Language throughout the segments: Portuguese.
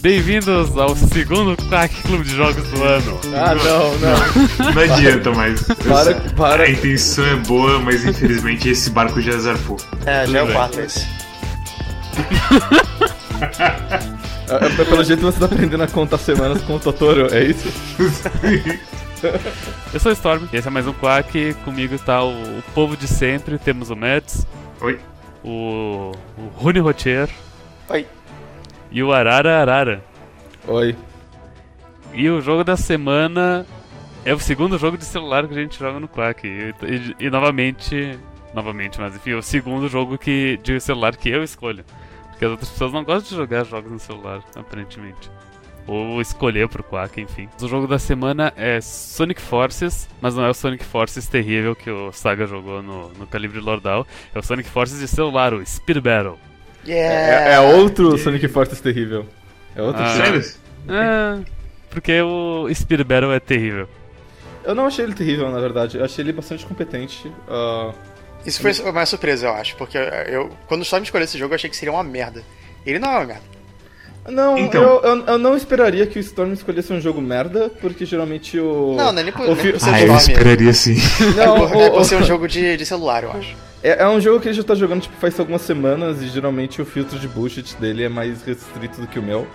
Bem-vindos ao segundo Quack Clube de Jogos do ano. Ah, não, não. Não adianta mais. Para, para. A intenção é boa, mas infelizmente esse barco já zarpou. É, já é o quarto esse. É, é, Pelo jeito você tá aprendendo a contar semanas com o Totoro, é isso? Eu sou o Storm, e esse é mais um Quack. Comigo está o, o povo de sempre. Temos o Mets, Oi? o, o Rune Rotier Oi. E o Arara Arara. Oi. E o jogo da semana é o segundo jogo de celular que a gente joga no Quack. E, e- e novamente, novamente, mas enfim, o segundo jogo que, de celular que eu escolho. Porque as outras pessoas não gostam de jogar jogos no celular, aparentemente. Ou escolher pro Quack, enfim. O jogo da semana é Sonic Forces, mas não é o Sonic Forces terrível que o Saga jogou no, no Calibre Lordal. É o Sonic Forces de celular, o Speed Battle. Yeah! É, é outro Sonic Forces terrível. É outro Ah. Sério? É, porque o Speed Battle é terrível. Eu não achei ele terrível, na verdade. Eu achei ele bastante competente. Ah, Isso foi uma surpresa, eu acho, porque eu, quando o Storm escolheu esse jogo, eu achei que seria uma merda. Ele não é uma merda. Não, Então. eu, eu, eu não esperaria que o Storm escolhesse um jogo merda, porque geralmente o. Não, não é nem por, o nem fi- por ser Ah, eu esperaria sim. É Não, por, é por o- ser um jogo de, de celular, eu acho. É, é um jogo que ele já tá jogando tipo, faz algumas semanas e geralmente o filtro de bullshit dele é mais restrito do que o meu.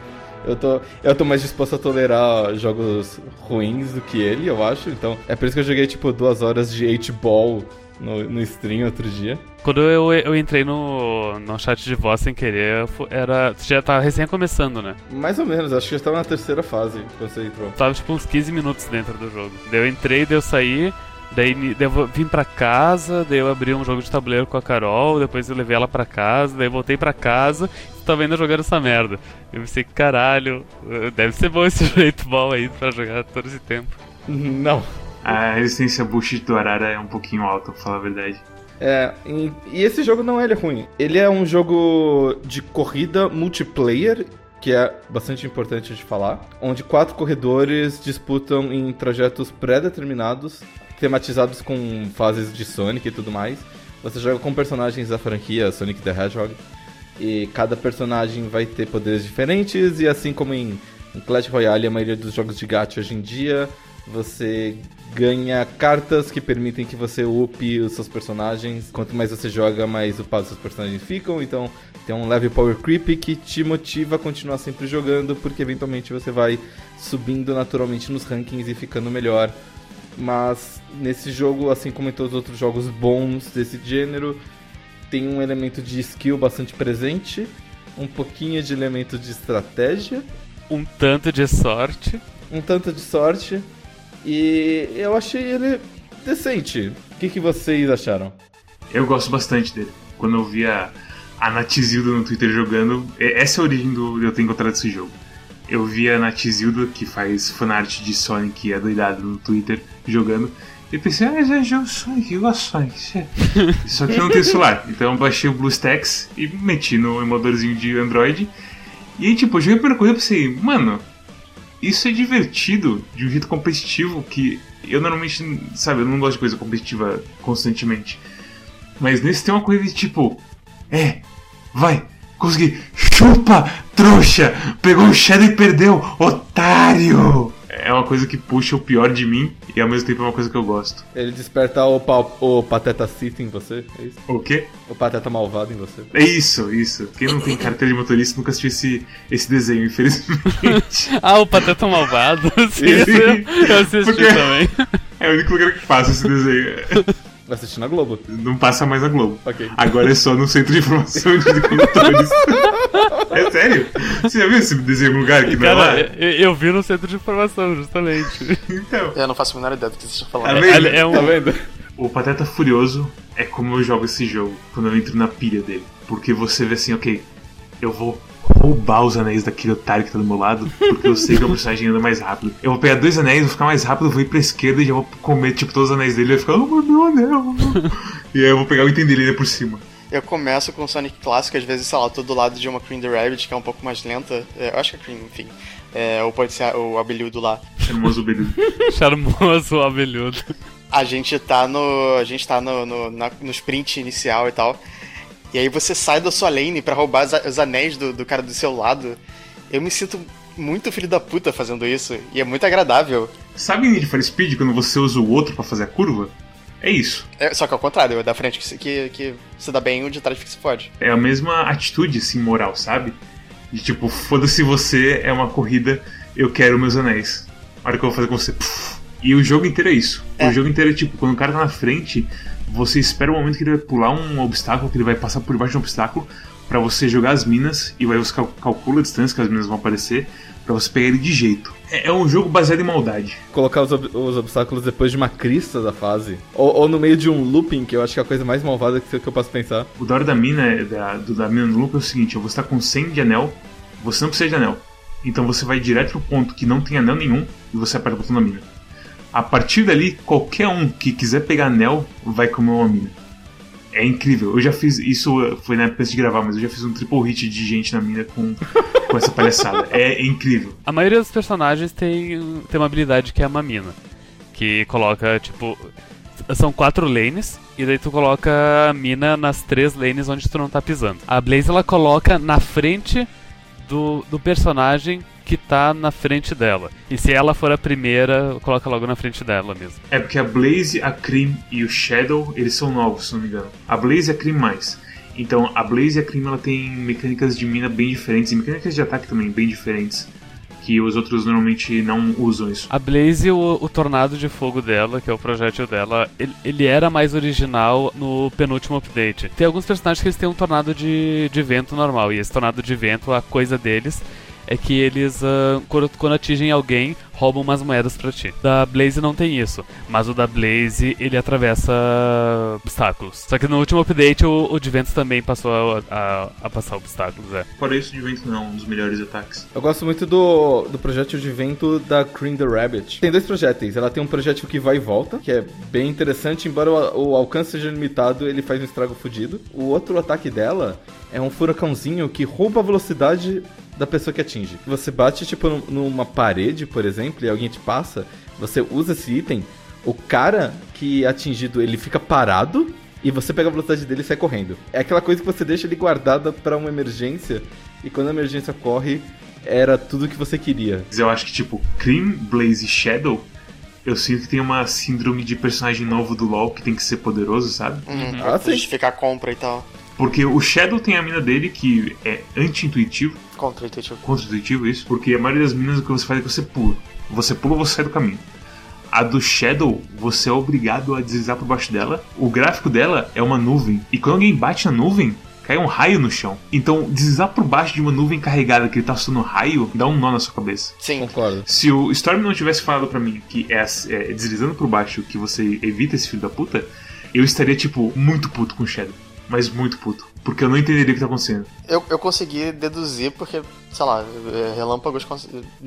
Eu tô, eu tô mais disposto a tolerar jogos ruins do que ele, eu acho. Então é por isso que eu joguei tipo duas horas de 8-ball no, no stream outro dia. Quando eu, eu entrei no, no chat de voz sem querer, era. Já tava recém começando, né? Mais ou menos, acho que eu estava na terceira fase quando você entrou. Tava tipo uns 15 minutos dentro do jogo. Daí eu entrei, daí eu saí, daí, eu vim pra casa, daí eu abri um jogo de tabuleiro com a Carol, depois eu levei ela pra casa, daí eu voltei pra casa e tava ainda jogando essa merda. Eu pensei, caralho, eh, deve ser bom esse jeito bom aí pra jogar todo esse tempo. Não. A resistência bullshit do Arara é um pouquinho alta, pra falar a verdade. É, e, e esse jogo não é é ruim. Ele é um jogo de corrida multiplayer, que é bastante importante de falar, onde quatro corredores disputam em trajetos pré-determinados, tematizados com fases de Sonic e tudo mais. Você joga com personagens da franquia Sonic the Hedgehog, e cada personagem vai ter poderes diferentes, e assim como em, Clash Royale, a maioria dos jogos de gacha hoje em dia, você ganha cartas que permitem que você upe os seus personagens. Quanto mais você joga, mais upados seus personagens ficam. Então tem um level power creep que te motiva a continuar sempre jogando, porque eventualmente você vai subindo naturalmente nos rankings e ficando melhor. Mas nesse jogo, assim como em todos os outros jogos bons desse gênero, tem um elemento de skill bastante presente, um pouquinho de elemento de estratégia, Um tanto de sorte. um tanto de sorte, e eu achei ele decente. O que, que vocês acharam? Eu gosto bastante dele. Quando eu vi a, a Natizilda no Twitter jogando, essa é a origem do, de eu ter encontrado esse jogo. Eu vi a Natizilda, que faz fanart de Sonic e é doidada no Twitter, jogando. E pensei, ah, já jogo Sonic, eu gosto de Sonic. é." Só que eu não tenho celular. Então eu baixei o BlueStacks e meti no emuladorzinho de Android. E aí, tipo, eu joguei a primeira coisa e pensei, mano, isso é divertido de um jeito competitivo que eu normalmente, sabe, eu não gosto de coisa competitiva constantemente. Mas nesse tem uma coisa de tipo, é, vai, consegui, chupa, trouxa, pegou o Shadow e perdeu, otário! É uma coisa que puxa o pior de mim e ao mesmo tempo é uma coisa que eu gosto. Ele desperta o, pa- o Pateta Sith em você? É isso? O quê? O Pateta Malvado em você? É isso, isso. Quem não tem carteira de motorista nunca assistiu esse, esse desenho, infelizmente. Ah, o Pateta Malvado. Sim, Sim. eu assisti Porque- também. É o único lugar que passa esse desenho. Vai assistir na Globo. Não passa mais na Globo. Ok. Agora é só no centro de informação de condutores. é sério? Você já viu esse desenho em lugar que não é lá? Cara, eu, eu vi no centro de informação, justamente. Então. Eu não faço a menor ideia do que vocês estão Tá falando. vendo? É, é um, Tá vendo? O Pateta Furioso é como eu jogo esse jogo, quando eu entro na pilha dele. Porque você vê assim, ok, eu vou roubar os anéis daquele otário que tá do meu lado, porque eu sei que o personagem anda mais rápido. Eu vou pegar dois anéis, vou ficar mais rápido, vou ir pra esquerda e já vou comer, tipo, todos os anéis dele e vai ficar, oh, meu anel. e aí eu vou pegar o item dele ainda por cima. Eu começo com o Sonic clássico, às vezes, sei lá, tô do lado de uma Cream the Rabbit, que é um pouco mais lenta. É, eu acho que é Cream, enfim. É, ou pode ser o abelhudo lá. Charmoso beludo. charmoso abelhudo. A gente tá no. A gente tá no, no, na- no sprint inicial e tal. E aí você sai da sua lane pra roubar os, anéis do, do cara do seu lado. eu me sinto muito filho da puta fazendo isso. E é muito agradável. Sabe Need for Speed quando você usa o outro pra fazer a curva? É isso. É, só que ao contrário, é da frente que, que, que se dá bem, o de trás que se pode. É a mesma atitude, assim, moral, sabe? De tipo, foda-se você, é uma corrida, eu quero meus anéis. A hora que eu vou fazer com você. puf. E o jogo inteiro é isso. É. O jogo inteiro é tipo, quando o cara tá na frente, você espera o momento que ele vai pular um obstáculo, que ele vai passar por debaixo de um obstáculo, pra você jogar as minas, e aí você cal- calcula a distância que as minas vão aparecer, pra você pegar ele de jeito. É, é um jogo baseado em maldade. Colocar os, ob- os obstáculos depois de uma crista da fase. Ou, ou no meio de um looping, que eu acho que é a coisa mais malvada que, que eu posso pensar. O da hora da mina, é- da, do, da mina no loop é o seguinte: você tá com 100 de anel, você não precisa de anel. Então você vai direto pro ponto que não tem anel nenhum e você aperta o botão da mina. A partir dali, qualquer um que quiser pegar anel vai comer uma mina. É incrível. Eu já fiz isso, foi na época de gravar, mas eu já fiz um triple hit de gente na mina com, com essa palhaçada. É incrível. A maioria dos personagens tem, tem uma habilidade que é a mamina. Que coloca, tipo. São quatro lanes, e daí tu coloca a mina nas três lanes onde tu não tá pisando. A Blaze ela coloca na frente do, do personagem que tá na frente dela. E se ela for a primeira, coloca logo na frente dela mesmo. É porque a Blaze, a Cream e o Shadow, eles são novos, se não me engano. A Blaze e a Cream mais. Então, a Blaze e a Cream ela tem mecânicas de mina bem diferentes e mecânicas de ataque também bem diferentes. Que os outros normalmente não usam isso. A Blaze, o, o tornado de fogo dela, que é o projétil dela, ele, ele era mais original no penúltimo update. Tem alguns personagens que eles têm um tornado de, de vento normal, e esse tornado de vento, a coisa deles é que eles, ah, quando, quando atingem alguém, roubam umas moedas pra ti. Da Blaze não tem isso, mas o da Blaze, ele atravessa obstáculos. Só que no último update, o, o de vento também passou a, a- a passar obstáculos, é. Fora isso, o de vento não é um dos melhores ataques. Eu gosto muito do, do projétil de vento da Cream the Rabbit. Tem dois projéteis. Ela tem um projétil que vai e volta, que é bem interessante, embora o, o alcance seja limitado, ele faz um estrago fodido. O outro ataque dela é um furacãozinho que rouba a velocidade da pessoa que atinge. Você bate, tipo, num- numa parede, por exemplo, e alguém te passa, você usa esse item, o cara que é atingido, ele fica parado e você pega a velocidade dele e sai correndo. É aquela coisa que você deixa ele guardada pra uma emergência e quando a emergência corre, era tudo que você queria. Mas eu acho que, tipo, Cream, Blaze e Shadow, eu sinto que tem uma síndrome de personagem novo do LoL que tem que ser poderoso, sabe? Uhum, Ah, sim. justificar a compra e tal. Porque o Shadow tem a mina dele que é anti-intuitivo, Contra-intuitivo. contra-intuitivo isso, porque a maioria das minas o que você faz é que você pula. Você pula, você sai do caminho. A do Shadow, você é obrigado a deslizar por baixo dela. O gráfico dela é uma nuvem. E quando alguém bate na nuvem, cai um raio no chão. Então, deslizar por baixo de uma nuvem carregada que ele tá soltando raio, dá um nó na sua cabeça. Sim. Concordo. Se o Storm não tivesse falado pra mim que é, é deslizando por baixo que você evita esse filho da puta, eu estaria, tipo, muito puto com o Shadow. Mas muito puto. Porque eu não entenderia o que tá acontecendo. Eu, eu consegui deduzir porque, sei lá, relâmpagos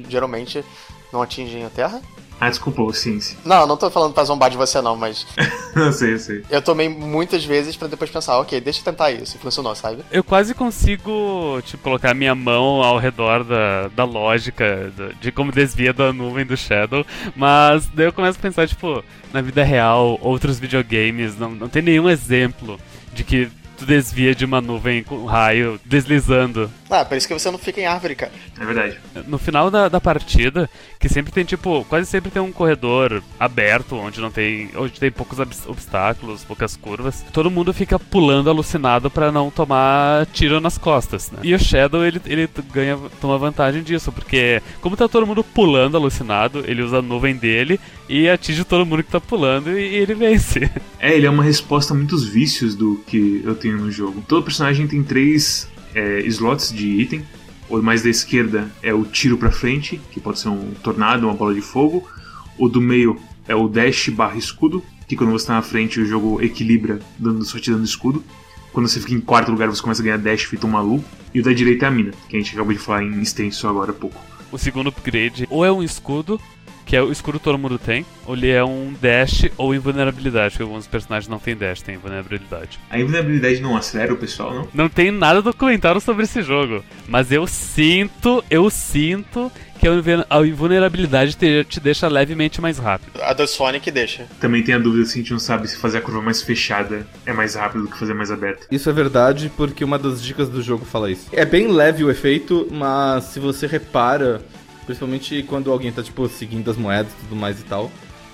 geralmente não atingem a Terra. Ah, desculpa, ciência. Não, não tô falando pra zombar de você não, mas não sei, eu sei. eu tomei muitas vezes pra depois pensar, ok, deixa eu tentar isso. E funcionou, sabe? Eu quase consigo, tipo, colocar minha mão ao redor da, da lógica de como desvia da nuvem do Shadow, mas daí eu começo a pensar, tipo, na vida real, outros videogames, não, não tem nenhum exemplo de que tu desvia de uma nuvem com um raio deslizando. Ah, por isso que você não fica em árvore, cara. É verdade. No final da, da partida, que sempre tem, tipo, quase sempre tem um corredor aberto, onde não tem. onde tem poucos obs- obstáculos, poucas curvas. Todo mundo fica pulando alucinado pra não tomar tiro nas costas, né? E o Shadow, ele, ele ganha, toma vantagem disso, porque como tá todo mundo pulando alucinado, ele usa a nuvem dele e atinge todo mundo que tá pulando e, e ele vence. É, ele é uma resposta a muitos vícios do que eu tenho no jogo. Todo personagem tem três é, slots de item. O mais da esquerda é o tiro pra frente, que pode ser um tornado, uma bola de fogo. O do meio é o dash barra escudo, que quando você tá na frente o jogo equilibra, dando, só te dando escudo. Quando você fica em quarto lugar você começa a ganhar dash feito um maluco. E o da direita é a mina, que a gente acabou de falar em extenso agora há pouco. O segundo upgrade ou é um escudo, que é o escudo todo mundo tem, ou ele é um dash ou invulnerabilidade, porque alguns personagens não têm dash, tem invulnerabilidade. A invulnerabilidade não acelera o pessoal, não? Não tem nada documentado sobre esse jogo, mas eu sinto, eu sinto que a invulnerabilidade te, te deixa levemente mais rápido. A do Sonic deixa. Também tem a dúvida se a gente não sabe se fazer a curva mais fechada é mais rápido do que fazer mais aberta. Isso é verdade porque uma das dicas do jogo fala isso. É bem leve o efeito, mas se você repara, principalmente quando alguém tá tipo seguindo as moedas e tudo mais e tal,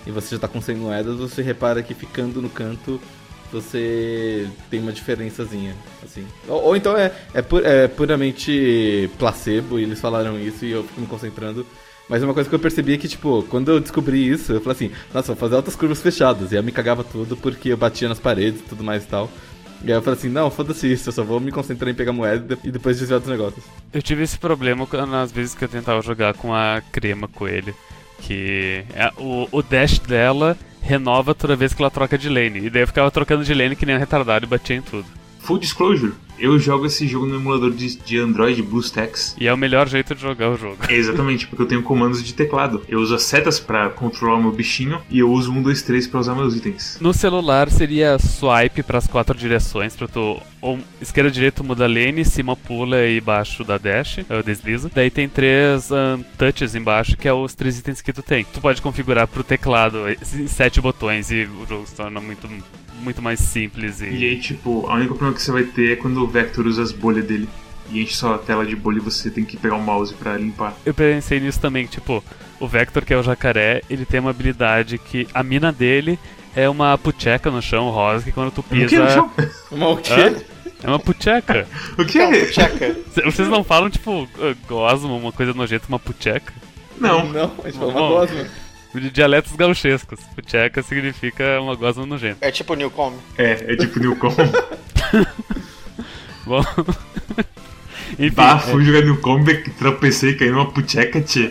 e você já tá com 100 moedas, você repara que ficando no canto você tem uma diferençazinha, assim. Ou, ou então é, é, pu- é puramente placebo, e eles falaram isso e eu fico me concentrando. Mas uma coisa que eu percebi é que, tipo, quando eu descobri isso, eu falei assim, nossa, vou fazer altas curvas fechadas. E eu me cagava tudo porque eu batia nas paredes e tudo mais e tal. E aí eu falei assim, não, foda-se isso, eu só vou me concentrar em pegar moeda e depois desviar dos negócios. Eu tive esse problema nas vezes que eu tentava jogar com a crema coelho. Que é, o, o dash dela renova toda vez que ela troca de lane. E daí eu ficava trocando de lane que nem um retardado e batia em tudo. Full disclosure, eu jogo esse jogo no emulador de, de Android BlueStacks. E é o melhor jeito de jogar o jogo. Exatamente, porque eu tenho comandos de teclado. Eu uso as setas pra controlar o meu bichinho e eu uso 1, 2, 3 pra usar meus itens. No celular seria swipe para as quatro direções, pra tu ou esquerda, direita muda lane, cima pula e baixo da dash, eu deslizo. Daí tem três ahn, touches embaixo, que é os três itens que tu tem. Tu pode configurar pro teclado esses sete botões e o jogo se torna muito, muito mais simples e... E aí, tipo, a única problema que você vai ter é quando o Vector usa as bolhas dele. E enche só a tela de bolha e você tem que pegar o mouse pra limpar. Eu pensei nisso também, tipo, o Vector, que é o jacaré, ele tem uma habilidade que a mina dele é uma pucheca no chão rosa, que quando tu O que pisa... no chão? Uma o quê? É uma pucheca. O que? Não, checa. C- Vocês não falam, tipo, gosma, uma coisa nojenta, uma pucheca? Não. Não, a gente Bom. uma gosma. De dialetos gauchescos. Pucheca significa uma gosma nojenta. É tipo Newcom. É, é tipo Newcom. Bom... Enfim, Bah, fui jogar Newcom, tropecei e caí numa pucheca, tchê.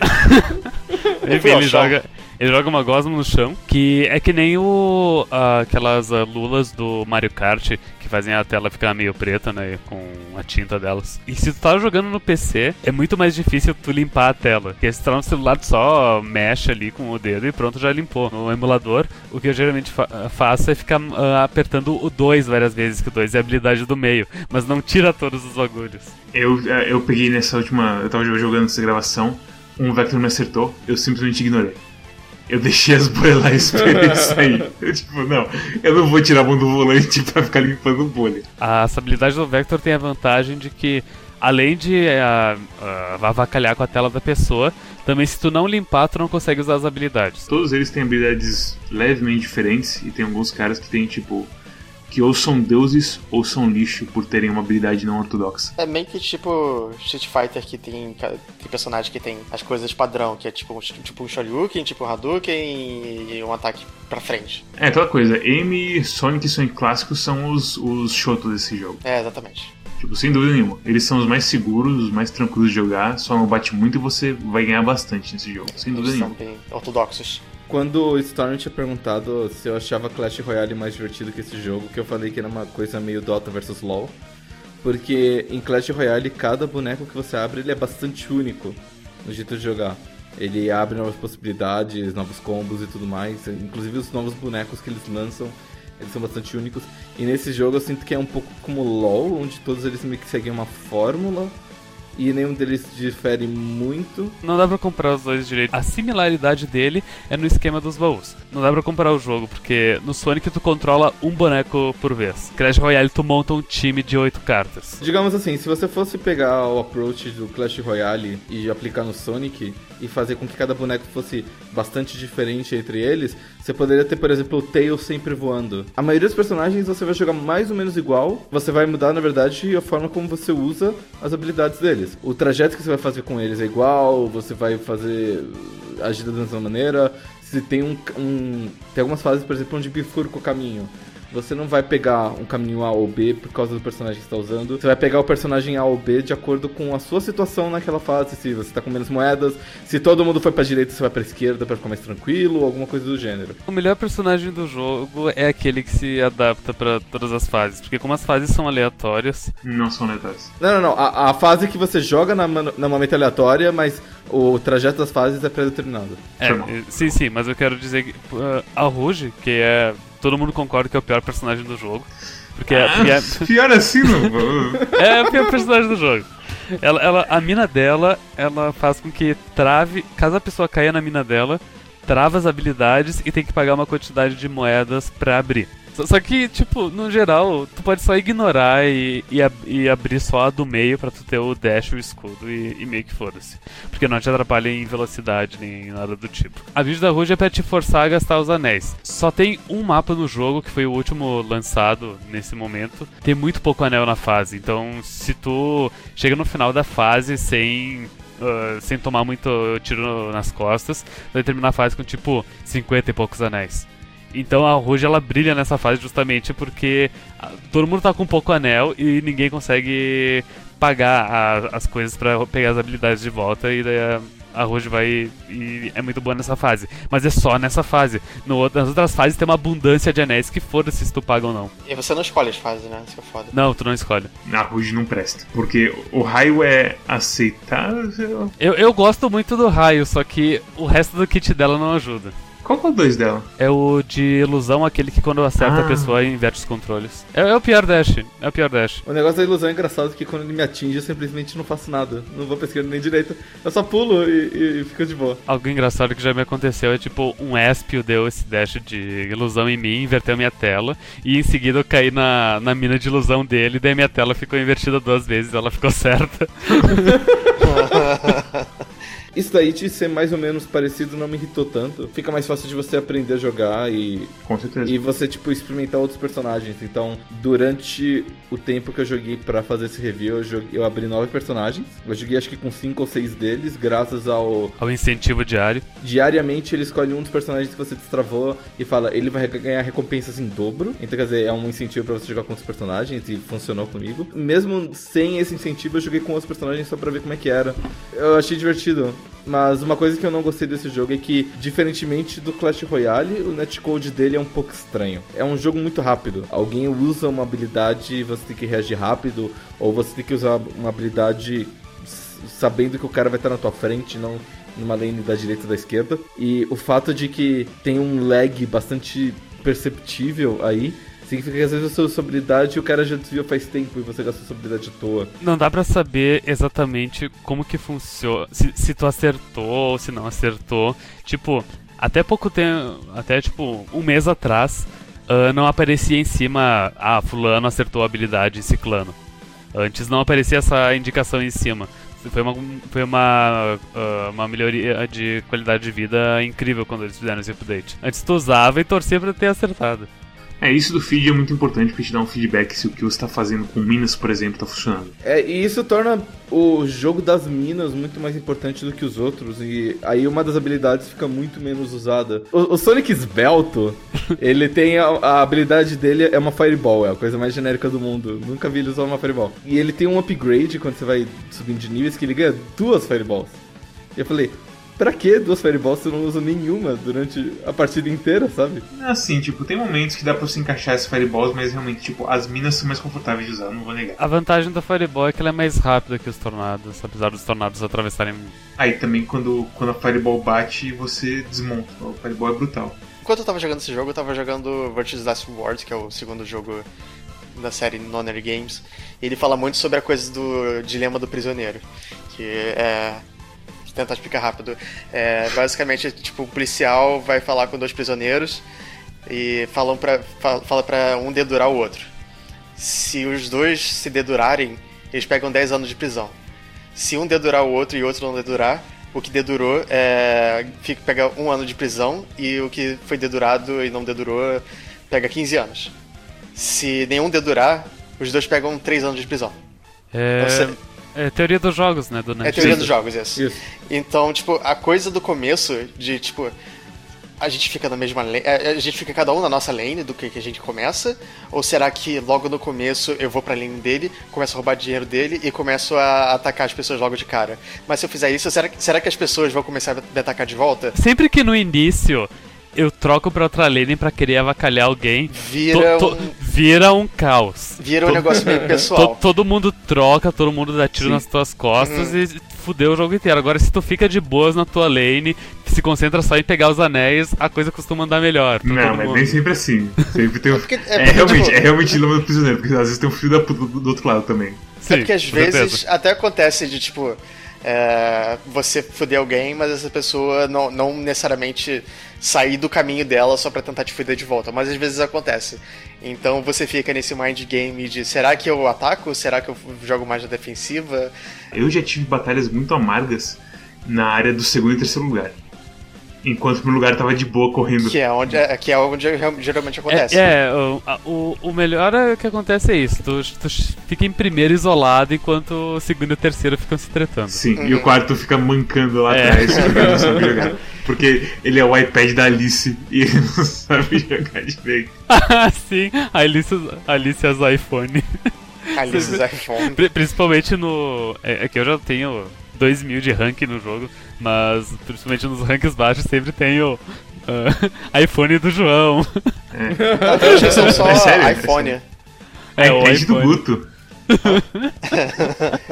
Enfim, ele joga, ele joga uma gosma no chão, que é que nem o ah, aquelas ah, lulas do Mario Kart, que fazem a tela ficar meio preta, né, com a tinta delas. E se tu tá jogando no PC, é muito mais difícil tu limpar a tela, porque se tu tá no celular, tu só mexe ali com o dedo e pronto, já limpou. No emulador, o que eu geralmente fa faço é ficar ah, apertando o 2 várias vezes, que o 2 é a habilidade do meio, mas não tira todos os bagulhos. Eu, eh, eu peguei nessa última. Eu tava jogando essa gravação, um Vector me acertou, eu simplesmente ignorei. Eu deixei as bolhas lá e esperei sair. Eu, tipo, não, eu não vou tirar a mão do volante pra ficar limpando bolha. Essa habilidade do Vector tem a vantagem de que, além de ah, ah, avacalhar com a tela da pessoa, também se tu não limpar, tu não consegue usar as habilidades. Todos eles têm habilidades levemente diferentes e tem alguns caras que tem, tipo, que ou são deuses ou são lixo por terem uma habilidade não ortodoxa. É meio que tipo Street Fighter que tem, tem personagem que tem as coisas padrão, que é tipo, tipo um Shoryuken, tipo um Hadouken e um ataque pra frente. É aquela coisa, M, Sonic e Sonic clássicos são os, os shotos desse jogo. É, exatamente. Tipo, sem dúvida nenhuma. Eles são os mais seguros, os mais tranquilos de jogar, só não bate muito e você vai ganhar bastante nesse jogo, sem dúvida Eles são nenhuma. bem ortodoxos. Quando o Storm tinha perguntado se eu achava Clash Royale mais divertido que esse jogo, que eu falei que era uma coisa meio Dota versus LoL. Porque em Clash Royale, cada boneco que você abre, ele é bastante único no jeito de jogar. Ele abre novas possibilidades, novos combos e tudo mais. Inclusive os novos bonecos que eles lançam, eles são bastante únicos. E nesse jogo eu sinto que é um pouco como LoL, onde todos eles meio que seguem uma fórmula. E nenhum deles difere muito. Não dá pra comparar os dois direito. A similaridade dele é no esquema dos baús. Não dá pra comparar o jogo, porque no Sonic tu controla um boneco por vez. Clash Royale tu monta um time de oito cartas. Digamos assim, se você fosse pegar o approach do Clash Royale e aplicar no Sonic e fazer com que cada boneco fosse bastante diferente entre eles, você poderia ter, por exemplo, o Tails sempre voando. A maioria dos personagens você vai jogar mais ou menos igual, você vai mudar, na verdade, a forma como você usa as habilidades deles. O trajeto que você vai fazer com eles é igual, você vai fazer agir da mesma maneira. Se tem um, um tem algumas fases, por exemplo, onde bifurca o caminho. Você não vai pegar um caminho A ou B por causa do personagem que você está usando. Você vai pegar o personagem A ou B de acordo com a sua situação naquela fase. Se você está com menos moedas, se todo mundo foi pra direita, você vai pra esquerda para ficar mais tranquilo, ou alguma coisa do gênero. O melhor personagem do jogo é aquele que se adapta pra todas as fases, porque como as fases são aleatórias, Não são letais. Não, não, não. A, a fase que você joga na, na momento aleatória, mas o trajeto das fases é pré-determinado. É, sim, sim, mas eu quero dizer que uh, a Rouge, que é. Todo mundo concorda que é o pior personagem do jogo. Porque, é, porque Ah, pior assim, não. é, é o pior personagem do jogo. ela, ela, a mina dela, ela faz com que trave. Caso a pessoa caia na mina dela, trava as habilidades e tem que pagar uma quantidade de moedas pra abrir. Só, que, tipo, no geral, tu pode só ignorar e, e, e abrir só a do meio pra tu ter o dash o escudo e, e meio que foda-se. Porque não te atrapalha em velocidade nem nada do tipo. A vídeo da Ruge é pra te forçar a gastar os anéis. Só tem um mapa no jogo, que foi o último lançado nesse momento. Tem muito pouco anel na fase, então se tu chega no final da fase sem ah, sem tomar muito tiro nas costas, vai terminar a fase com tipo 50 e poucos anéis. Então a Rouge ela brilha nessa fase justamente porque ah, todo mundo tá com pouco anel e ninguém consegue pagar a- as coisas pra pegar as habilidades de volta e daí a, a Rouge vai e é muito boa nessa fase. Mas é só nessa fase. No, outro- nas outras fases tem uma abundância de anéis que foda-se se tu paga ou não. E você não escolhe as fases, né? Isso é foda. Não, tu não escolhe. A Ruge não presta. Porque o raio é aceitável. Eu, eu gosto muito do raio, só que o resto do kit dela não ajuda. Qual que é o 2 dela? É o de ilusão, aquele que quando acerta Ah. a pessoa inverte os controles. É, é o pior dash, é o pior dash. O negócio da ilusão é engraçado que quando ele me atinge eu simplesmente não faço nada. Não vou pra esquerda nem direita. Eu só pulo e, e, e fico de boa. Algo engraçado que já me aconteceu é tipo, um Espio deu esse dash de ilusão em mim, inverteu minha tela, e em seguida eu caí na, na mina de ilusão dele, daí minha tela ficou invertida duas vezes, ela ficou certa. Isso daí de ser mais ou menos parecido não me irritou tanto. Fica mais fácil de você aprender a jogar e, Com certeza. e você, tipo, experimentar outros personagens. Então, durante o tempo que eu joguei pra fazer esse review, eu, joguei- eu abri nove personagens. Eu joguei acho que com cinco ou seis deles, graças ao. Ao incentivo diário. Diariamente ele escolhe um dos personagens que você destravou e fala, ele vai ganhar recompensas em dobro. Então, quer dizer, é um incentivo pra você jogar com outros personagens e funcionou comigo. Mesmo sem esse incentivo, eu joguei com outros personagens só pra ver como é que era. Eu achei divertido. Mas uma coisa que eu não gostei desse jogo é que, diferentemente do Clash Royale, o netcode dele é um pouco estranho. É um jogo muito rápido. Alguém usa uma habilidade e você tem que reagir rápido, ou você tem que usar uma habilidade sabendo que o cara vai estar na tua frente, não numa lane da direita ou da esquerda. E o fato de que tem um lag bastante perceptível aí. Significa que às vezes usa sua habilidade o cara já desviou faz tempo e você gastou sua habilidade à toa. Não dá pra saber exatamente como que funciona, se, se tu acertou ou se não acertou. Tipo, até pouco tempo, até tipo um mês atrás, ah, não aparecia em cima, ah, fulano acertou a habilidade ciclano. Antes não aparecia essa indicação em cima. Foi uma, foi uma, ah, uma melhoria de qualidade de vida incrível quando eles fizeram esse update. Antes tu usava e torcia pra ter acertado. É, isso do feed é muito importante pra te dar um feedback se o que você tá fazendo com Minas, por exemplo, tá funcionando. É, e isso torna o jogo das minas muito mais importante do que os outros. E aí uma das habilidades fica muito menos usada. O, o Sonic Esbelto, ele tem a, a habilidade dele é uma Fireball, é a coisa mais genérica do mundo. Nunca vi ele usar uma Fireball. E ele tem um upgrade quando você vai subindo de níveis que ele ganha duas Fireballs. E eu falei, pra que duas Fireballs se eu não uso nenhuma durante a partida inteira, sabe? É assim, tipo, tem momentos que dá pra você encaixar as fireballs, mas realmente, tipo, as minas são mais confortáveis de usar, não vou negar. A vantagem da Fireball é que ela é mais rápida que os tornados, apesar dos tornados atravessarem Aí também quando, quando a fireball bate, você desmonta. O fireball é brutal. Enquanto eu tava jogando esse jogo, eu tava jogando Virtue's Last Wars, que é o segundo jogo da série Nonary Games. E ele fala muito sobre a coisa do dilema do prisioneiro. Que é. Tentar explicar rápido. É, basicamente, tipo, o policial vai falar com dois prisioneiros e falam pra, fa- fala pra um dedurar o outro. Se os dois se dedurarem, eles pegam 10 anos de prisão. Se um dedurar o outro e o outro não dedurar, o que dedurou é, fica, pega um ano de prisão e o que foi dedurado e não dedurou pega 15 anos. Se nenhum dedurar, os dois pegam 3 anos de prisão. É, Então, você- é teoria dos jogos, né? Do é Netflix. teoria dos jogos, isso. Isso. Então, tipo, a coisa do começo de, tipo, a gente fica na mesma lane, a a gente fica cada um na nossa lane do que, que a gente começa? Ou será que logo no começo eu vou pra lane dele, começo a roubar dinheiro dele e começo a atacar as pessoas logo de cara? Mas se eu fizer isso, será, que- será que as pessoas vão começar a me atacar de volta? Sempre que no início eu troco pra outra lane pra querer avacalhar alguém, Vira to- to- um, vira um caos. vira um To- negócio meio to- pessoal. todo mundo troca, todo mundo dá tiro Sim. nas tuas costas Uhum. e fudeu o jogo inteiro. Agora, se tu fica de boas na tua lane, se concentra só em pegar os anéis, a coisa costuma andar melhor. Não, mas mundo. nem sempre assim. Sempre tem um... porque- é é, realmente, tipo- é realmente dilema do prisioneiro, porque às vezes tem um filho da puta do, do outro lado também. Sim, é porque às vezes certeza. até acontece de tipo. É, você foder alguém, mas essa pessoa não, não necessariamente sair do caminho dela só pra tentar te foder de volta. Mas às vezes acontece. Então você fica nesse mind game de será que eu ataco? Será que eu jogo mais na defensiva? Eu já tive batalhas muito amargas na área do segundo e terceiro lugar. Enquanto o meu lugar tava de boa correndo. Que é onde, é, que é onde geralmente acontece. É, é, o, a- o, o melhor é que acontece é isso. Tu, tu fica em primeiro isolado enquanto o segundo e o terceiro ficam se tretando. Sim, e o quarto fica mancando lá É. atrás, porque ele não sabe jogar. Porque ele é o iPad da Alice e ele não sabe jogar direito. Ah, sim, a Alice, a Alice as iPhone. Alice's iPhone. Pri- Principalmente no. É, é que eu já tenho 2 mil de rank no jogo, mas principalmente nos ranks baixos sempre tenho ah, iPhone do João. Hoje são só É sério, é iPhone. sério. É, o iPad do iPhone. Guto.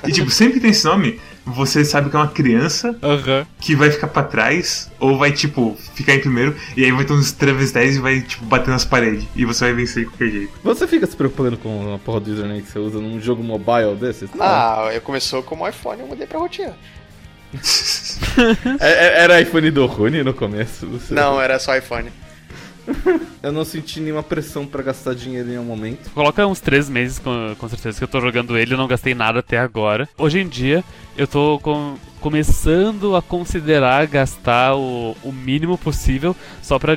e tipo, sempre que tem esse nome, você sabe que é uma criança Aham. que vai ficar pra trás, ou vai, tipo, ficar em primeiro, e aí vai ter uns travestéis e vai, tipo, bater nas paredes. E você vai vencer de qualquer jeito. Você fica se preocupando com a porra do username que você usa num jogo mobile desses? Não. Ah, eu começou como iPhone e eu mudei pra rotina. É- é- era iPhone do Rune no começo? Não, era só iPhone. Eu não senti nenhuma pressão pra gastar dinheiro em nenhum momento. Coloca uns 3 meses com, com certeza que eu tô jogando ele, eu não gastei nada até agora. Hoje em dia, eu tô com- começando a considerar gastar o, o mínimo possível só pra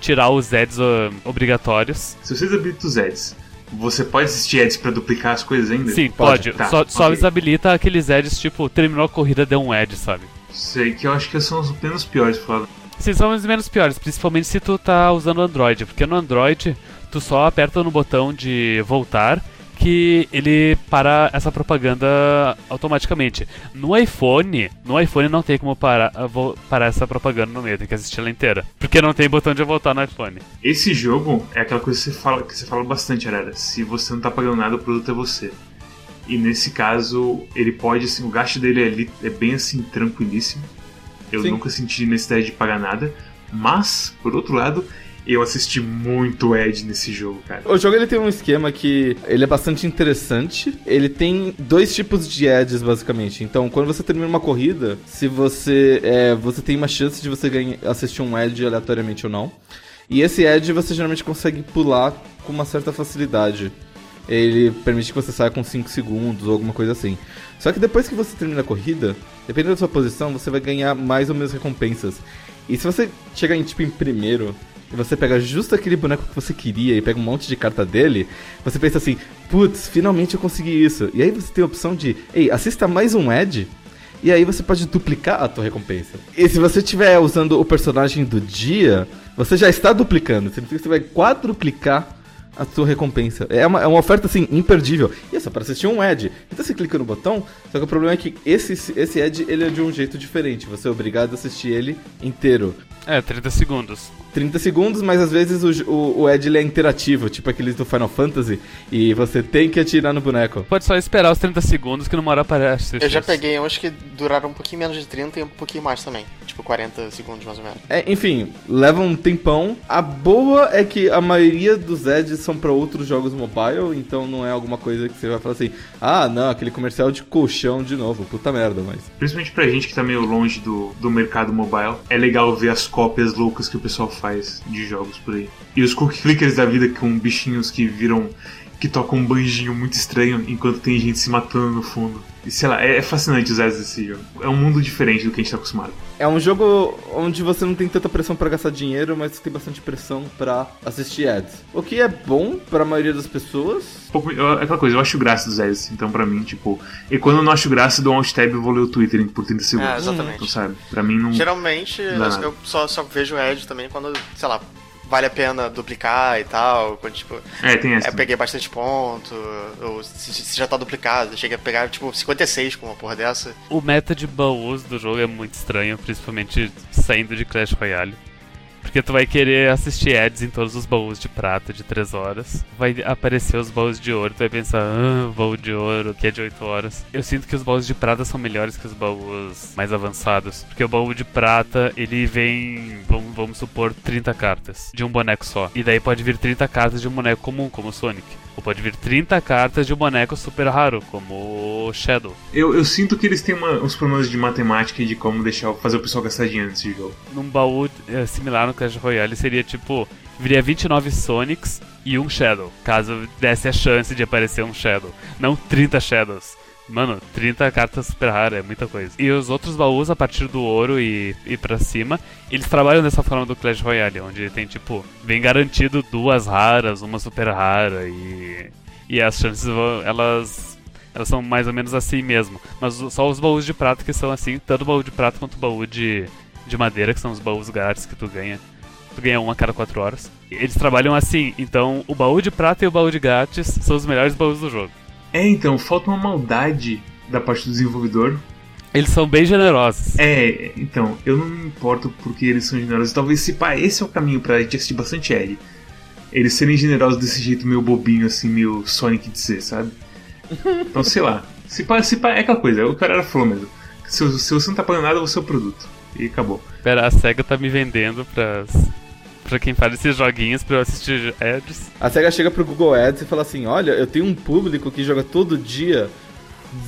tirar os ads obrigatórios. Se você desabilita os ads, você pode assistir ads pra duplicar as coisas ainda? Sim, Pode. pode. Tá, só só ok. desabilita aqueles ads tipo, terminou a corrida, deu um ad, sabe? Sei que eu acho que são os menos piores, falar. Sim, são os menos piores, principalmente se tu tá usando Android, porque no Android tu só aperta no botão de voltar que ele para essa propaganda automaticamente. No iPhone, no iPhone não tem como parar, parar essa propaganda no meio, tem que assistir ela inteira, porque não tem botão de voltar no iPhone. Esse jogo é aquela coisa que você fala, que você fala bastante, Arara. Se você não tá pagando nada, o produto é você. E nesse caso, ele pode, assim, o gasto dele é, é bem assim, tranquilíssimo. Eu Sim. nunca senti necessidade de pagar nada. Mas, por outro lado, eu assisti muito Ed nesse jogo, cara. O jogo ele tem um esquema que ele é bastante interessante. Ele tem dois tipos de ads basicamente. Então, quando você termina uma corrida, se você é, você tem uma chance de você ganhar, assistir um ad aleatoriamente ou não. E esse ad você geralmente consegue pular com uma certa facilidade. Ele permite que você saia com 5 segundos ou alguma coisa assim. Só que depois que você termina a corrida, dependendo da sua posição, você vai ganhar mais ou menos recompensas. E se você chegar em tipo em primeiro e você pega justo aquele boneco que você queria e pega um monte de carta dele, você pensa assim, putz, finalmente eu consegui isso. E aí você tem a opção de, ei, assista mais um ad. E aí você pode duplicar a tua recompensa. E se você estiver usando o personagem do dia, você já está duplicando. Significa que você vai quadruplicar a sua recompensa. É uma, é uma oferta, assim, imperdível. E é só para assistir um ad. Então você clica no botão, só que o problema é que esse, esse ad, ele é de um jeito diferente. Você é obrigado a assistir ele inteiro. É, 30 segundos. 30 segundos, mas às vezes o, o, o é interativo, tipo aqueles do Final Fantasy, e você tem que atirar no boneco. Pode só esperar os 30 segundos que numa hora aparece. Eu já peguei uns que duraram um pouquinho menos de 30 e um pouquinho mais também. Tipo 40 segundos mais ou menos. É, enfim, leva um tempão. A boa é que a maioria dos ads são pra outros jogos mobile, então não é alguma coisa que você vai falar assim: ah, não, aquele comercial de colchão de novo, puta merda, mas. Principalmente pra gente que tá meio longe do, do mercado mobile, é legal ver as cópias loucas que o pessoal faz de jogos por aí. E os cookie clickers da vida com bichinhos que viram. Que tocam um banjinho muito estranho enquanto tem gente se matando no fundo. E sei lá, é, é fascinante os ads desse jogo. É um mundo diferente do que a gente tá acostumado. É um jogo onde você não tem tanta pressão pra gastar dinheiro, mas você tem bastante pressão pra assistir ads. O que é bom pra maioria das pessoas. Pouco- eu- é aquela coisa, eu acho graça dos ads, então pra mim, tipo. E quando eu não acho graça, eu dou um alt tab e vou ler o Twitter por 30 segundos. É, exatamente. Então, sabe? Pra mim não. Geralmente Não eu, só, só vejo o Edge também quando, sei lá, vale a pena duplicar e tal. Quando, tipo, É, tem essa. é, peguei bastante ponto, ou se, se já tá duplicado. Eu cheguei a pegar, tipo, 56 com uma porra dessa. O meta de baús do jogo é muito estranho, principalmente saindo de Clash Royale. Porque tu vai querer assistir ads em todos os baús de prata de 3 horas. Vai aparecer os baús de ouro, tu vai pensar, ah, baú de ouro, que é de 8 horas. Eu sinto que os baús de prata são melhores que os baús mais avançados. Porque o baú de prata, ele vem, vamos, vamos supor, 30 cartas de um boneco só. E daí pode vir 30 cartas de um boneco comum, como o Sonic. Ou pode vir 30 cartas de um boneco super raro, como o Shadow. Eu, eu sinto que eles têm uma, uns problemas de matemática e de como deixar fazer o pessoal gastar dinheiro nesse jogo. Num baú é, similar no Clash Royale seria tipo. Viria 29 Sonics e um Shadow, caso desse a chance de aparecer um Shadow. Não 30 Shadows. Mano, 30 cartas super raras, é muita coisa. E os outros baús, a partir do ouro e, e pra cima, eles trabalham dessa forma do Clash Royale, onde tem tipo, vem garantido duas raras, uma super rara e. E as chances vão, elas. Elas são mais ou menos assim mesmo. Mas só os baús de prata que são assim, tanto o baú de prata quanto o baú de, de madeira, que são os baús grátis que tu ganha tu ganha um a cada 4 horas. Eles trabalham assim, então o baú de prata e o baú de grátis são os melhores baús do jogo. É, então, falta uma maldade da parte do desenvolvedor. Eles são bem generosos. É, então, eu não me importo porque eles são generosos. Talvez se pá, esse é o caminho pra gente assistir bastante L. Eles serem generosos desse jeito meio bobinho, assim, meio Sonic de ser, sabe? Então, sei lá. Se pá, se pá, é aquela coisa, o cara era falou mesmo. Se, se você não tá pagando nada, você é o produto. E acabou. Pera, a SEGA tá me vendendo pras, pra quem faz esses joguinhos pra eu assistir ads. A SEGA chega pro Google Ads e fala assim: Olha, eu tenho um público que joga todo dia,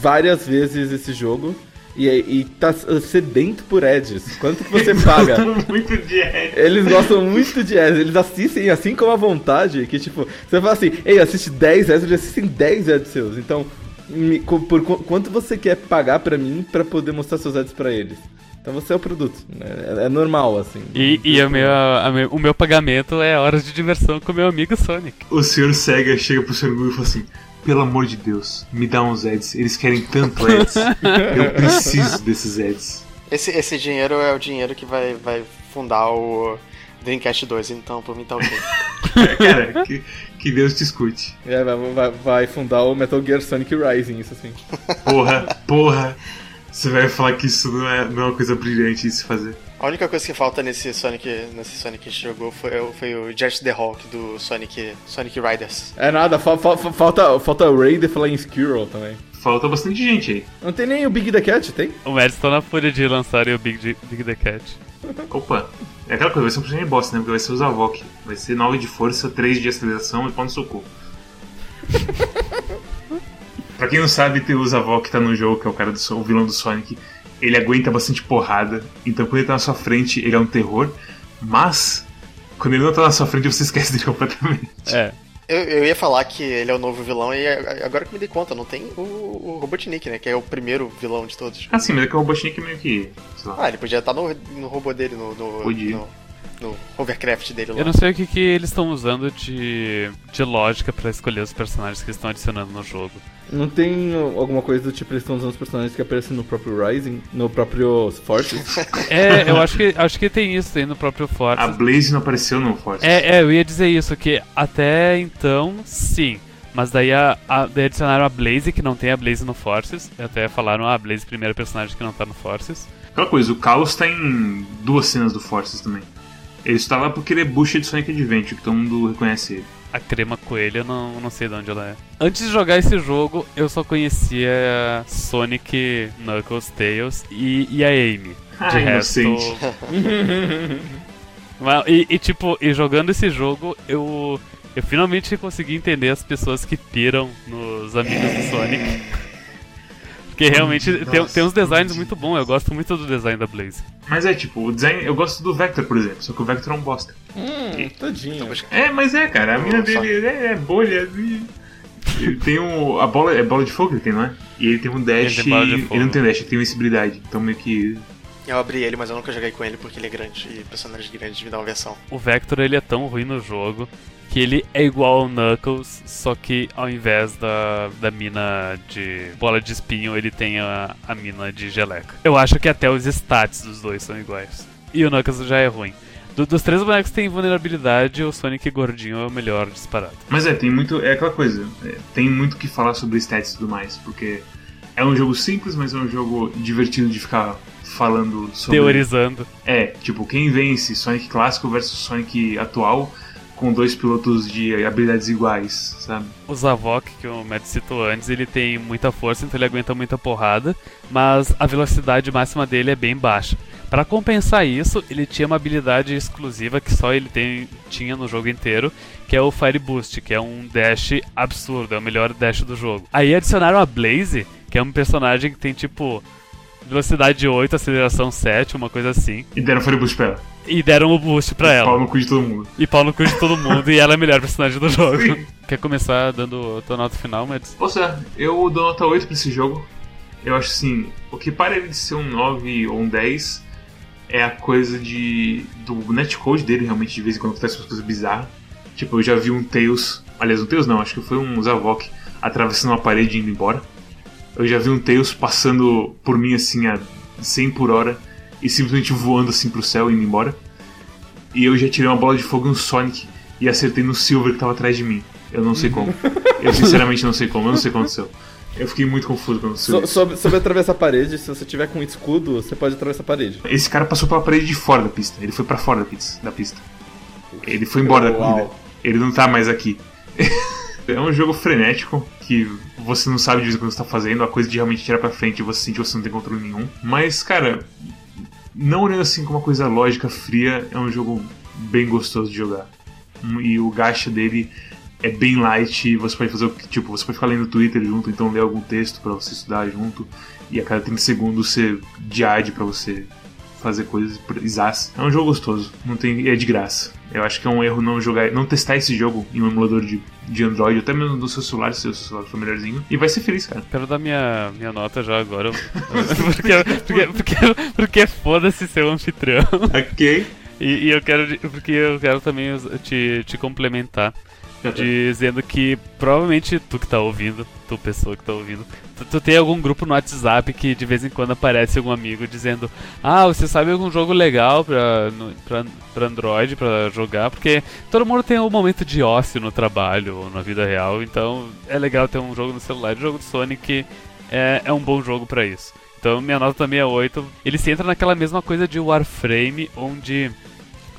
várias vezes esse jogo. E, e tá sedento por ads. Quanto que você paga? muito de ads. Eles gostam muito de ads. Eles assistem assim com a vontade. Que tipo, você fala assim: Ei, assiste 10 ads, eles assistem 10 ads seus. Então, me, por, quanto você quer pagar pra mim pra poder mostrar seus ads pra eles? Então você é o produto. É, é normal, assim. E, e meu, meu, o meu pagamento é horas de diversão com meu amigo Sonic. O senhor Sega chega pro senhor Google e fala assim: pelo amor de Deus, me dá uns ads. Eles querem tanto ads. Eu preciso desses ads. Esse, esse dinheiro é o dinheiro que vai, vai fundar o Dreamcast 2, então por mim tá ok. Cara, que, que Deus te escute. É, vai, vai fundar o Metal Gear Sonic Rising, isso assim. Porra, porra. Você vai falar que isso não é, não é uma coisa brilhante de se fazer. A única coisa que falta nesse Sonic, nesse Sonic que a gente jogou foi, foi o Jet the Hawk do Sonic, Sonic Riders. É nada, fa fa falta, falta o Ray the Flying Squirrel também. Falta bastante gente aí. Não tem nem o Big the Cat, tem? O Mads tá na fúria de lançarem o Big, Big the Cat. Opa, é aquela coisa, vai ser um personagem boss, né? Porque vai ser o Zavok. Vai ser 9 de força, 3 de aceleração e pau no socorro. Pra quem não sabe, tem o Zavok que tá no jogo, que é o cara do o vilão do Sonic. Ele aguenta bastante porrada, então quando ele tá na sua frente, ele é um terror. Mas, quando ele não tá na sua frente, você esquece dele completamente. É. Eu, eu ia falar que ele é o novo vilão, e agora que me dei conta, não tem o, o Robotnik, né? Que é o primeiro vilão de todos. Ah, sim, mas é que o Robotnik meio que. Ah, ele podia estar no, no robô dele, no. no Podia. No, no hovercraft dele lá. Eu não sei o que, que eles estão usando de, de lógica pra escolher os personagens que estão adicionando no jogo. Não tem alguma coisa do tipo eles estão usando os personagens que aparecem no próprio Rising, no próprio Forces? é, eu acho que acho que tem isso aí no próprio Forces. A Blaze não apareceu no Forces. É, é, eu ia dizer isso, que até então, sim. Mas daí, a, a, daí adicionaram a Blaze, que não tem a Blaze no Forces. Até falaram, ah, a Blaze primeiro personagem que não tá no Forces. Aquela coisa, o Chaos tá em duas cenas do Forces também. Ele está lá porque ele é bucha de Sonic Adventure, que todo mundo reconhece ele a crema coelho, eu não, não sei de onde ela é. Antes de jogar esse jogo, eu só conhecia Sonic, Knuckles, Tails e, e a Amy. De ah, resto. Mas, e, e, tipo, e jogando esse jogo, eu, eu finalmente consegui entender as pessoas que piram nos amigos do Sonic. Porque realmente Nossa, tem, tem uns designs muito bons, eu gosto muito do design da Blaze. Mas é tipo, o design. Eu gosto do Vector, por exemplo, só que o Vector é um bosta. Hum, e, tadinho. É, mas é, cara, a mina dele é, é bolha. Ele tem um. A bola é bola de fogo ele tem, não é? E ele tem um dash. Ele, ele não tem dash, ele tem invencibilidade. Então meio que. Eu abri ele, mas eu nunca joguei com ele porque ele é grande e personagens grandes me dão uma versão. O Vector ele é tão ruim no jogo que ele é igual ao Knuckles, só que ao invés da, da mina de bola de espinho, ele tem a, a mina de geleca. Eu acho que até os stats dos dois são iguais. E o Knuckles já é ruim. Do, dos três bonecos que tem vulnerabilidade, o Sonic gordinho é o melhor disparado. Mas é, tem muito. É aquela coisa. É, tem muito que falar sobre stats e tudo mais, porque é um jogo simples, mas é um jogo divertido de ficar falando sobre. Teorizando. É, tipo, quem vence Sonic clássico versus Sonic atual com dois pilotos de habilidades iguais, sabe? O Zavok, que o Matt citou antes, ele tem muita força, então ele aguenta muita porrada, mas a velocidade máxima dele é bem baixa. Pra compensar isso, ele tinha uma habilidade exclusiva que só ele tem, tinha no jogo inteiro, que é o Fire Boost, que é um dash absurdo, é o melhor dash do jogo. Aí adicionaram a Blaze, que é um personagem que tem tipo velocidade 8, aceleração 7, uma coisa assim. E deram Fire Boost pra ela. E deram o boost pra ela. Pau no cu de todo mundo. E pau no cu de todo mundo, e ela é a melhor personagem do jogo. Quer começar dando a tua nota final, Mads? Ou seja, eu dou nota 8 pra esse jogo. Eu acho assim, o que para ele de ser um 9 ou um 10 é a coisa de do netcode dele, realmente, de vez em quando acontece umas coisas bizarras. Tipo, eu já vi um Tails, aliás, um Tails não, acho que foi um Zavok atravessando uma parede e indo embora. Eu já vi um Tails passando por mim assim a 100 por hora e simplesmente voando assim pro céu e indo embora. E eu já tirei uma bola de fogo em um Sonic e acertei no Silver que tava atrás de mim. Eu não sei como. Eu sinceramente não sei como, eu não sei o que aconteceu. Eu fiquei muito confuso quando So, sobre, sobre atravessar a parede, se você tiver com um escudo, você pode atravessar a parede. Esse cara passou pela parede de fora da pista. Ele foi pra fora da pista. Da pista. Ele foi embora da Uau. corrida. Ele não tá mais aqui. é um jogo frenético que você não sabe de vez em quando você tá fazendo, a coisa de realmente tirar pra frente e você sentir que você não tem controle nenhum. Mas, cara, não olhando assim com uma coisa lógica, fria, é um jogo bem gostoso de jogar. E o gacha dele é bem light, você pode fazer o que, tipo, você pode ficar lendo Twitter junto, então ler algum texto pra você estudar junto, e a cada 30 segundos você diade pra você fazer coisas exás. É um jogo gostoso, não tem é de graça. Eu acho que é um erro não jogar, não testar esse jogo em um emulador de, de Android, até mesmo no seu celular, se o seu celular for melhorzinho, e vai ser feliz, cara. Quero dar minha, minha nota já agora. porque, porque, porque, porque foda-se ser um anfitrião. Ok. E, e eu quero. Porque eu quero também te, te complementar. Dizendo que provavelmente tu que tá ouvindo, tu pessoa que tá ouvindo, tu, tu tem algum grupo no WhatsApp que de vez em quando aparece algum amigo dizendo Ah, você sabe algum jogo legal pra, no, pra, pra Android pra jogar? Porque todo mundo tem um momento de ócio no trabalho ou na vida real, então é legal ter um jogo no celular. O jogo do Sonic é, é um bom jogo pra isso. Então minha nota também é 8. Ele se entra naquela mesma coisa de Warframe, onde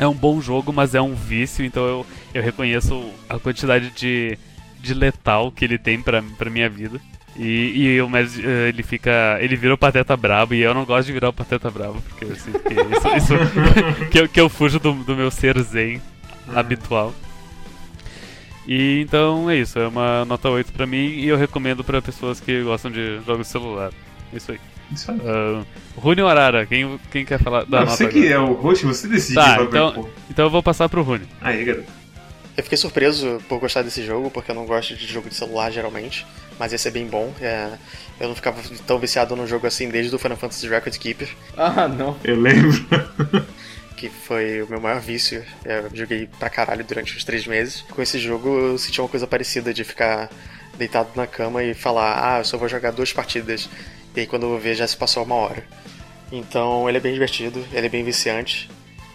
é um bom jogo, mas é um vício, então eu, eu reconheço a quantidade de, de letal que ele tem pra, pra minha vida. E, e o Mads, eh, ele fica. Ele vira o pateta brabo e eu não gosto de virar o pateta brabo, porque eu sinto que isso. isso- que, eu, que eu fujo do, do meu ser zen habitual. E então é isso, é uma nota 8 pra mim e eu recomendo pra pessoas que gostam de jogos de celular. Isso aí. Isso aí. Uh, Rune ou Arara, quem, quem quer falar da Não, nota você agora? que é o host, você decide. Tá, vai então, então eu vou passar pro Rune. Aí, garoto. Eu fiquei surpreso por gostar desse jogo, porque eu não gosto de jogo de celular geralmente, mas esse é bem bom. É, eu não ficava tão viciado num jogo assim desde o Final Fantasy Record Keeper, Ah, não. Eu lembro. que foi o meu maior vício. É, Eu joguei pra caralho durante uns três meses. Com esse jogo eu senti uma coisa parecida de ficar deitado na cama e falar, ah, eu só vou jogar duas partidas. E aí quando eu vou ver já se passou uma hora. Então ele é bem divertido, ele é bem viciante.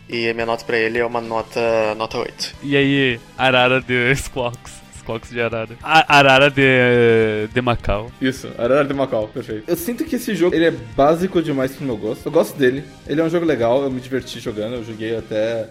E a minha nota pra ele é uma nota, nota 8. E aí, Arara de Squawks. Squawks de Arara. A- Arara de, de Macau. Isso, Arara de Macau, perfeito. Eu sinto que esse jogo ele é básico demais pro meu gosto. Eu gosto dele. Ele é um jogo legal, eu me diverti jogando, eu joguei até.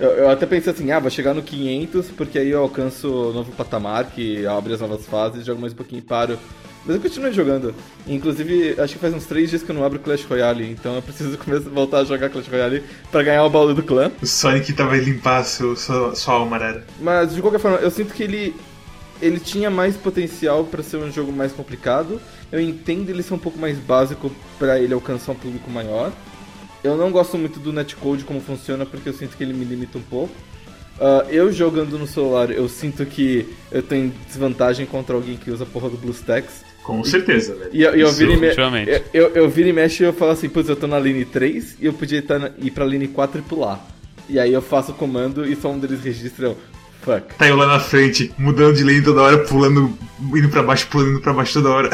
Eu, eu até pensei assim, ah, vou chegar no 500, porque aí eu alcanço o novo patamar, que abre as novas fases, jogo mais um pouquinho e paro. Mas eu continuei jogando. Inclusive, acho que faz uns 3 dias que eu não abro Clash Royale, então eu preciso começar, voltar a jogar Clash Royale pra ganhar o baú do clã. O Sonic tava limpar seu, sua, sua alma, Arara. Mas de qualquer forma, eu sinto que ele ele tinha mais potencial pra ser um jogo mais complicado. Eu entendo ele ser um pouco mais básico pra ele alcançar um público maior. Eu não gosto muito do netcode como funciona porque eu sinto que ele me limita um pouco. Ah, eu jogando no celular, eu sinto que eu tenho desvantagem contra alguém que usa a porra do BlueStacks. Com certeza, velho. E eu, eu Isso- viro e me... eu, eu, viro e mexo e eu falo assim, putz, eu tô na line 3 e eu podia estar na- ir pra line 4 e pular. E aí eu faço o comando e só um deles registra eu, fuck. Tá eu lá na frente, mudando de lane toda hora, pulando, indo pra baixo, pulando indo pra baixo toda hora.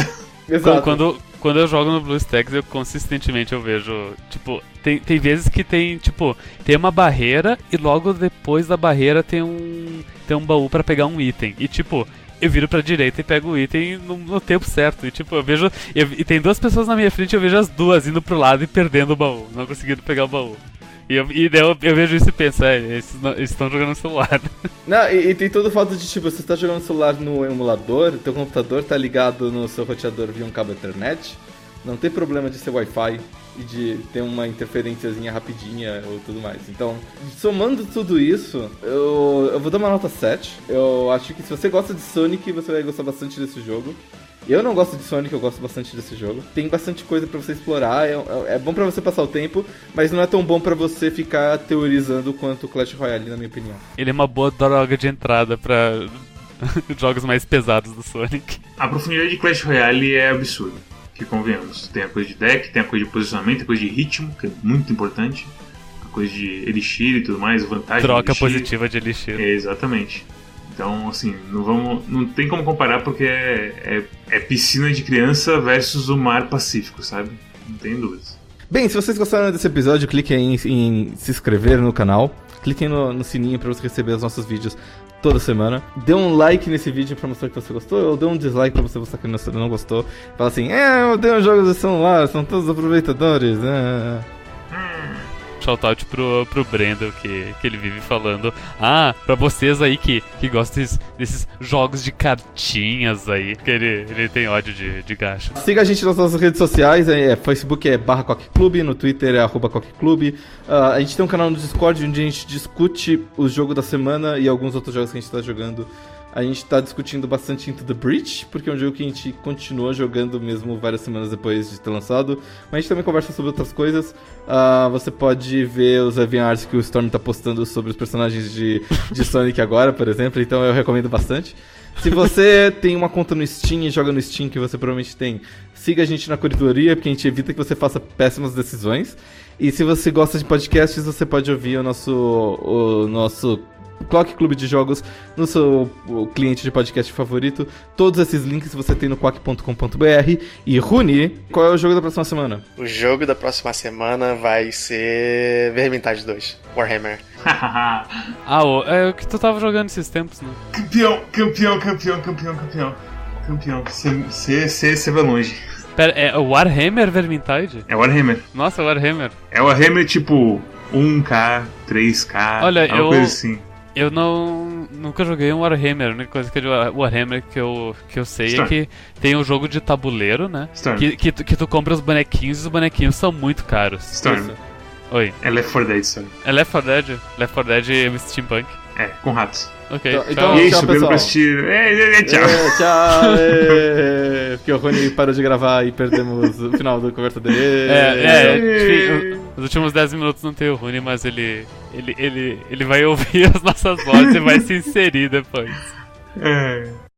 Exato. Quando, quando eu jogo no BlueStacks, eu consistentemente eu vejo, tipo, tem, tem vezes que tem, tipo, tem uma barreira e logo depois da barreira tem um tem um baú pra pegar um item. E tipo, eu viro pra direita e pego o item no, no tempo certo. E tipo, eu vejo eu- e tem duas pessoas na minha frente, eu vejo as duas indo pro lado e perdendo o baú, não conseguindo pegar o baú. E, eu, e daí eu, eu vejo isso e penso, é, eles estão jogando no celular. Não, e, e tem todo o fato de, tipo, você tá jogando celular no emulador, teu computador tá ligado no seu roteador via um cabo Ethernet, não tem problema de ser Wi-Fi. e de ter uma interferênciazinha rapidinha ou tudo mais. Então, somando tudo isso, eu, eu vou dar uma nota 7. Eu acho que se você gosta de Sonic, você vai gostar bastante desse jogo. Eu não gosto de Sonic, eu gosto bastante desse jogo. Tem bastante coisa para você explorar, é, é bom para você passar o tempo, mas não é tão bom para você ficar teorizando quanto Clash Royale, na minha opinião. Ele é uma boa droga de entrada para jogos mais pesados do Sonic. A profundidade de Clash Royale é absurda que convenhamos. Tem a coisa de deck, tem a coisa de posicionamento, a coisa de ritmo, que é muito importante. A coisa de elixir e tudo mais, vantagem Troca positiva de elixir. É, exatamente. Então, assim, não vamos. Não tem como comparar porque é, é, é piscina de criança versus o mar Pacífico, sabe? Não tem dúvidas. Bem, se vocês gostaram desse episódio, cliquem em, em se inscrever no canal. Cliquem no, no sininho para você receber os nossos vídeos toda semana. Dê um like nesse vídeo pra mostrar que você gostou, ou dê um dislike pra você mostrar que não gostou. Fala assim, é, eu dei um jogo de celular, são todos aproveitadores. É. Shoutout pro, pro Brandon, que, que ele vive falando. Ah, pra vocês aí que, que gostam desses, desses jogos de cartinhas aí, que ele, ele tem ódio de, de gacha. Siga a gente nas nossas redes sociais, é, Facebook é barra Clube, no Twitter é arroba Clube. Uh, a gente tem um canal no Discord onde a gente discute o jogo da semana e alguns outros jogos que a gente tá jogando. A gente tá discutindo bastante Into the Breach, porque é um jogo que a gente continua jogando mesmo várias semanas depois de ter lançado. Mas a gente também conversa sobre outras coisas. Uh, você pode ver os Arts que o Storm tá postando sobre os personagens de, de Sonic agora, por exemplo. Então eu recomendo bastante. Se você tem uma conta no Steam e joga no Steam, que você provavelmente tem, siga a gente na corredoria, porque a gente evita que você faça péssimas decisões. E se você gosta de podcasts, você pode ouvir o nosso, o nosso Clock Clube de Jogos no seu cliente de podcast favorito. Todos esses links você tem no quack.com.br. E Rune, qual é o jogo da próxima semana? O jogo da próxima semana vai ser Vermintide 2, Warhammer. ah, é o que tu tava jogando esses tempos, né? Campeão, campeão, campeão, campeão, campeão. Campeão. Você vai longe. Pera, é Warhammer Vermintide? É Warhammer. Nossa, Warhammer. É Warhammer tipo 1K, 3K, Olha, eu, coisa assim. Eu não nunca joguei um Warhammer. A única coisa que é de Warhammer que eu, que eu sei é Storm. é que tem um jogo de tabuleiro, né? Que, que, tu, que tu compra os bonequinhos e os bonequinhos são muito caros. Storm. Isso. Oi. É Left 4 Dead, Storm. É Left 4 Dead? Left 4 Dead e Steampunk? É, com ratos. Ok. Então, então e aí, tchau, pessoal. pra assistir. É, é, é, tchau. É, tchau. É, porque o Rony parou de gravar e perdemos o final da conversa dele. É, é. Os últimos 10 minutos não tem o Rony, mas ele, ele, ele, ele vai ouvir as nossas vozes e vai se inserir depois. É.